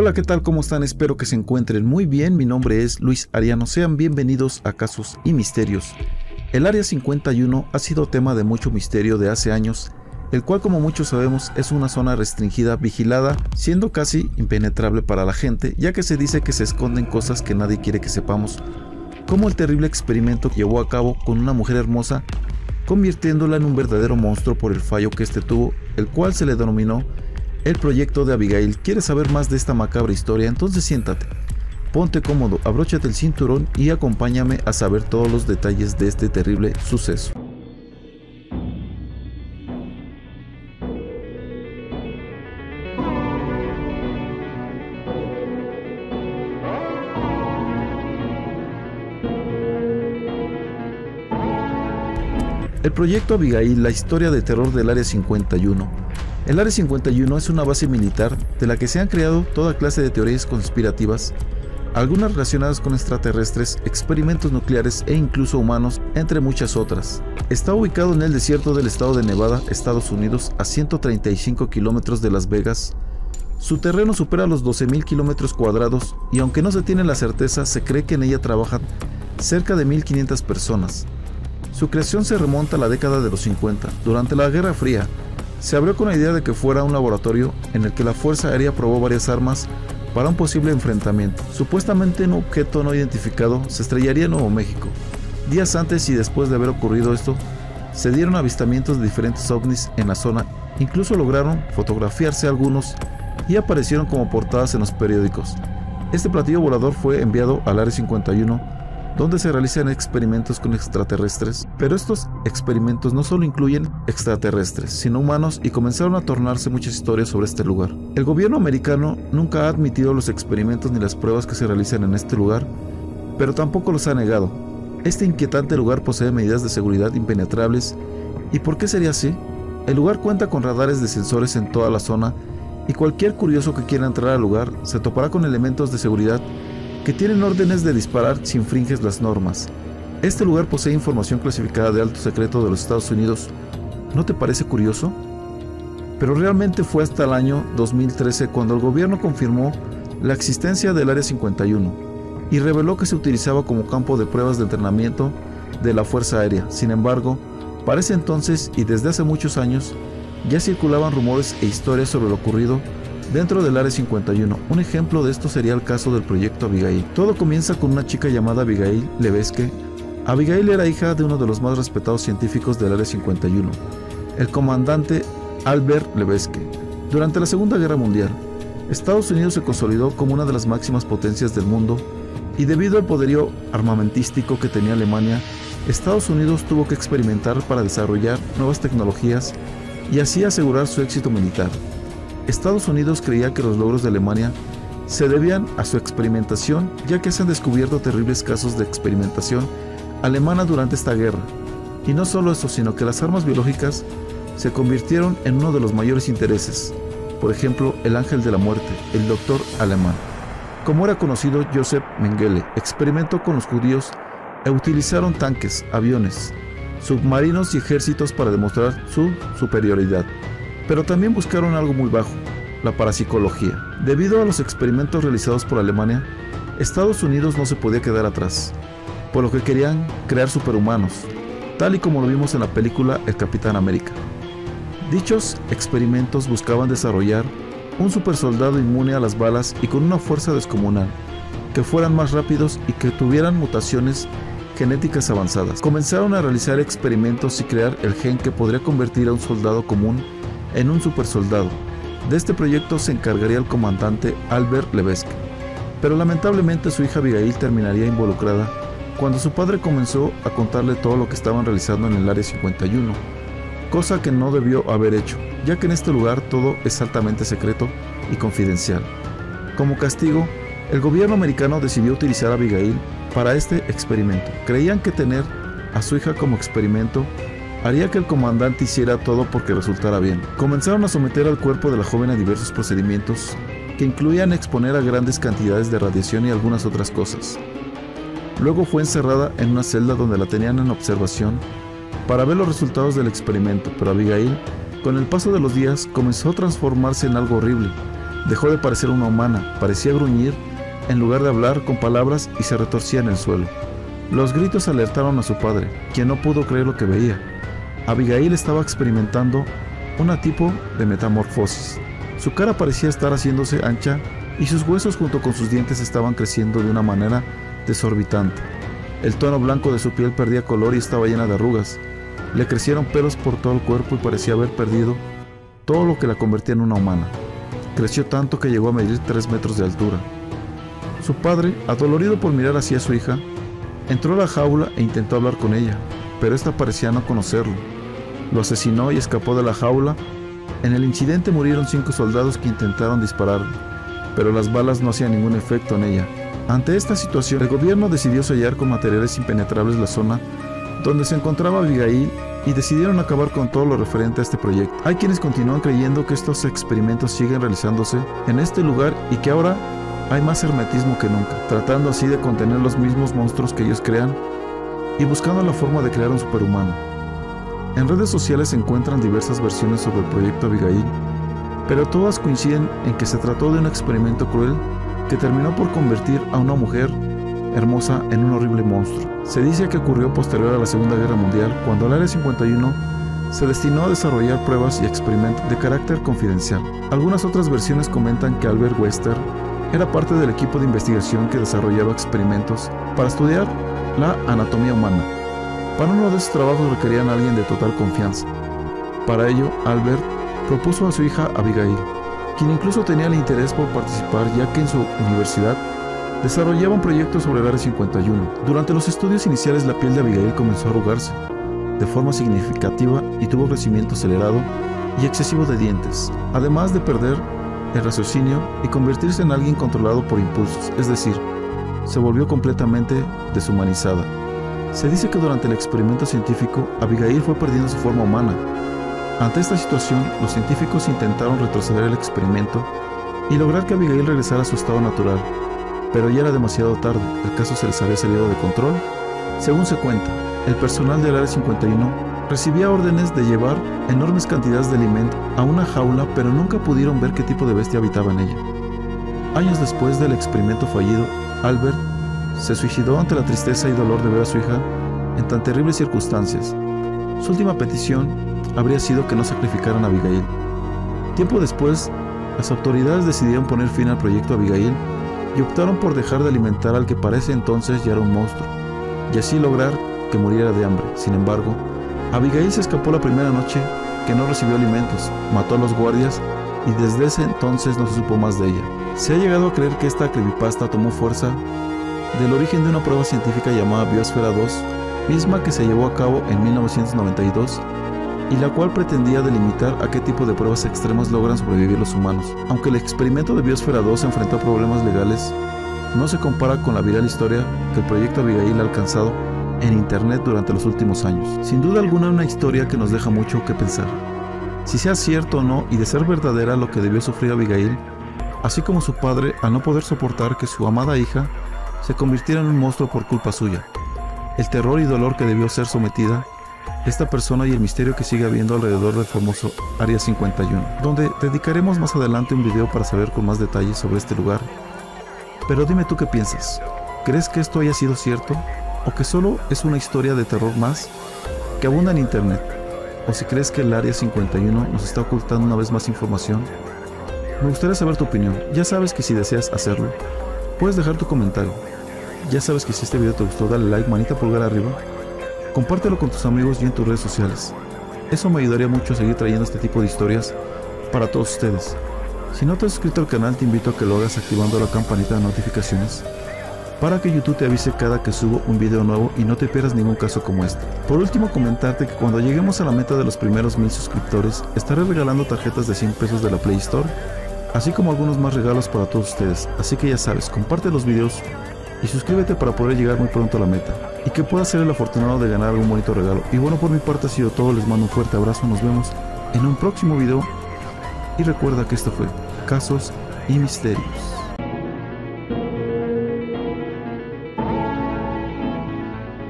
Hola, ¿qué tal? ¿Cómo están? Espero que se encuentren muy bien. Mi nombre es Luis Ariano. Sean bienvenidos a Casos y Misterios. El Área 51 ha sido tema de mucho misterio de hace años, el cual como muchos sabemos es una zona restringida, vigilada, siendo casi impenetrable para la gente, ya que se dice que se esconden cosas que nadie quiere que sepamos, como el terrible experimento que llevó a cabo con una mujer hermosa, convirtiéndola en un verdadero monstruo por el fallo que este tuvo, el cual se le denominó el proyecto de Abigail. ¿Quieres saber más de esta macabra historia? Entonces siéntate, ponte cómodo, abróchate el cinturón y acompáñame a saber todos los detalles de este terrible suceso. El proyecto Abigail, la historia de terror del Área 51. El Área 51 es una base militar de la que se han creado toda clase de teorías conspirativas, algunas relacionadas con extraterrestres, experimentos nucleares e incluso humanos, entre muchas otras. Está ubicado en el desierto del estado de Nevada, Estados Unidos, a 135 kilómetros de Las Vegas. Su terreno supera los 12.000 kilómetros cuadrados y aunque no se tiene la certeza, se cree que en ella trabajan cerca de 1.500 personas. Su creación se remonta a la década de los 50. Durante la Guerra Fría, se abrió con la idea de que fuera un laboratorio en el que la Fuerza Aérea probó varias armas para un posible enfrentamiento. Supuestamente un objeto no identificado se estrellaría en Nuevo México. Días antes y después de haber ocurrido esto, se dieron avistamientos de diferentes ovnis en la zona, incluso lograron fotografiarse algunos y aparecieron como portadas en los periódicos. Este platillo volador fue enviado al Área 51 donde se realizan experimentos con extraterrestres, pero estos experimentos no solo incluyen extraterrestres, sino humanos y comenzaron a tornarse muchas historias sobre este lugar. El gobierno americano nunca ha admitido los experimentos ni las pruebas que se realizan en este lugar, pero tampoco los ha negado. Este inquietante lugar posee medidas de seguridad impenetrables, ¿y por qué sería así? El lugar cuenta con radares de sensores en toda la zona y cualquier curioso que quiera entrar al lugar se topará con elementos de seguridad que tienen órdenes de disparar si infringes las normas. Este lugar posee información clasificada de alto secreto de los Estados Unidos. ¿No te parece curioso? Pero realmente fue hasta el año 2013 cuando el gobierno confirmó la existencia del Área 51 y reveló que se utilizaba como campo de pruebas de entrenamiento de la Fuerza Aérea. Sin embargo, para ese entonces y desde hace muchos años, ya circulaban rumores e historias sobre lo ocurrido dentro del Área 51. Un ejemplo de esto sería el caso del proyecto Abigail. Todo comienza con una chica llamada Abigail Levesque. Abigail era hija de uno de los más respetados científicos del Área 51, el comandante Albert Levesque. Durante la Segunda Guerra Mundial, Estados Unidos se consolidó como una de las máximas potencias del mundo y debido al poderío armamentístico que tenía Alemania, Estados Unidos tuvo que experimentar para desarrollar nuevas tecnologías y así asegurar su éxito militar. Estados Unidos creía que los logros de Alemania se debían a su experimentación, ya que se han descubierto terribles casos de experimentación alemana durante esta guerra. Y no solo eso, sino que las armas biológicas se convirtieron en uno de los mayores intereses. Por ejemplo, el ángel de la muerte, el doctor alemán. Como era conocido Joseph Mengele, experimentó con los judíos e utilizaron tanques, aviones, submarinos y ejércitos para demostrar su superioridad. Pero también buscaron algo muy bajo, la parapsicología. Debido a los experimentos realizados por Alemania, Estados Unidos no se podía quedar atrás, por lo que querían crear superhumanos, tal y como lo vimos en la película El Capitán América. Dichos experimentos buscaban desarrollar un supersoldado inmune a las balas y con una fuerza descomunal, que fueran más rápidos y que tuvieran mutaciones genéticas avanzadas. Comenzaron a realizar experimentos y crear el gen que podría convertir a un soldado común en un supersoldado. De este proyecto se encargaría el comandante Albert Levesque, pero lamentablemente su hija Abigail terminaría involucrada cuando su padre comenzó a contarle todo lo que estaban realizando en el Área 51, cosa que no debió haber hecho, ya que en este lugar todo es altamente secreto y confidencial. Como castigo, el gobierno americano decidió utilizar a Abigail para este experimento. Creían que tener a su hija como experimento haría que el comandante hiciera todo porque resultara bien. Comenzaron a someter al cuerpo de la joven a diversos procedimientos que incluían exponer a grandes cantidades de radiación y algunas otras cosas. Luego fue encerrada en una celda donde la tenían en observación para ver los resultados del experimento, pero Abigail, con el paso de los días, comenzó a transformarse en algo horrible, Dejó de parecer una humana, parecía gruñir en lugar de hablar con palabras y se retorcía en el suelo. Los gritos alertaron a su padre, quien no pudo creer lo que veía. Abigail estaba experimentando una tipo de metamorfosis. Su cara parecía estar haciéndose ancha y sus huesos junto con sus dientes estaban creciendo de una manera desorbitante. El tono blanco de su piel perdía color y estaba llena de arrugas. Le crecieron pelos por todo el cuerpo y parecía haber perdido todo lo que la convertía en una humana. Creció tanto que llegó a medir 3 metros de altura. Su padre, adolorido por mirar hacia su hija, entró a la jaula e intentó hablar con ella, pero esta parecía no conocerlo. Lo asesinó y escapó de la jaula. En el incidente murieron cinco soldados que intentaron disparar, pero las balas no hacían ningún efecto en ella. Ante esta situación, el gobierno decidió sellar con materiales impenetrables la zona donde se encontraba Abigail y decidieron acabar con todo lo referente a este proyecto. Hay quienes continúan creyendo que estos experimentos siguen realizándose en este lugar y que ahora hay más hermetismo que nunca, tratando así de contener los mismos monstruos que ellos crean y buscando la forma de crear un superhumano. En redes sociales se encuentran diversas versiones sobre el proyecto Abigail, pero todas coinciden en que se trató de un experimento cruel que terminó por convertir a una mujer hermosa en un horrible monstruo. Se dice que ocurrió posterior a la Segunda Guerra Mundial, cuando el Área 51 se destinó a desarrollar pruebas y experimentos de carácter confidencial. Algunas otras versiones comentan que Albert Wester era parte del equipo de investigación que desarrollaba experimentos para estudiar la anatomía humana. Para uno de esos trabajos requerían a alguien de total confianza. Para ello, Albert propuso a su hija Abigail, quien incluso tenía el interés por participar ya que en su universidad desarrollaba un proyecto sobre el Área 51. Durante los estudios iniciales la piel de Abigail comenzó a arrugarse de forma significativa y tuvo crecimiento acelerado y excesivo de dientes, además de perder el raciocinio y convertirse en alguien controlado por impulsos, es decir, se volvió completamente deshumanizada. Se dice que durante el experimento científico, Abigail fue perdiendo su forma humana. Ante esta situación, los científicos intentaron retroceder el experimento y lograr que Abigail regresara a su estado natural, pero ya era demasiado tarde, el caso se les había salido de control. Según se cuenta, el personal del Área 51 recibía órdenes de llevar enormes cantidades de alimento a una jaula, pero nunca pudieron ver qué tipo de bestia habitaba en ella. Años después del experimento fallido, Albert se suicidó ante la tristeza y dolor de ver a su hija en tan terribles circunstancias. Su última petición habría sido que no sacrificaran a Abigail. Tiempo después, las autoridades decidieron poner fin al proyecto Abigail y optaron por dejar de alimentar al que parece entonces ya era un monstruo, y así lograr que muriera de hambre. Sin embargo, Abigail se escapó la primera noche que no recibió alimentos, mató a los guardias y desde ese entonces no se supo más de ella. Se ha llegado a creer que esta creepypasta tomó fuerza del origen de una prueba científica llamada Biosfera 2, misma que se llevó a cabo en 1992 y la cual pretendía delimitar a qué tipo de pruebas extremas logran sobrevivir los humanos. Aunque el experimento de Biosfera 2 enfrentó problemas legales, no se compara con la viral historia que el proyecto Abigail ha alcanzado en Internet durante los últimos años. Sin duda alguna una historia que nos deja mucho que pensar. Si sea cierto o no y de ser verdadera lo que debió sufrir Abigail, así como su padre al no poder soportar que su amada hija se convirtiera en un monstruo por culpa suya. El terror y dolor que debió ser sometida esta persona y el misterio que sigue habiendo alrededor del famoso Área 51, donde dedicaremos más adelante un video para saber con más detalles sobre este lugar. Pero dime tú qué piensas. ¿Crees que esto haya sido cierto? o que solo es una historia de terror más que abunda en internet, o si crees que el Área 51 nos está ocultando una vez más información. Me gustaría saber tu opinión. Ya sabes que si deseas hacerlo, puedes dejar tu comentario. Ya sabes que si este video te gustó, dale like, manita pulgar arriba. Compártelo con tus amigos y en tus redes sociales. Eso me ayudaría mucho a seguir trayendo este tipo de historias para todos ustedes. Si no te has suscrito al canal, te invito a que lo hagas activando la campanita de notificaciones para que YouTube te avise cada que subo un video nuevo y no te pierdas ningún caso como este. Por último, comentarte que cuando lleguemos a la meta de los primeros mil suscriptores, estaré regalando tarjetas de 100 pesos de la Play Store, así como algunos más regalos para todos ustedes. Así que ya sabes, comparte los videos y suscríbete para poder llegar muy pronto a la meta y que puedas ser el afortunado de ganar algún bonito regalo. Y bueno, por mi parte ha sido todo, les mando un fuerte abrazo, nos vemos en un próximo video y recuerda que esto fue Casos y Misterios.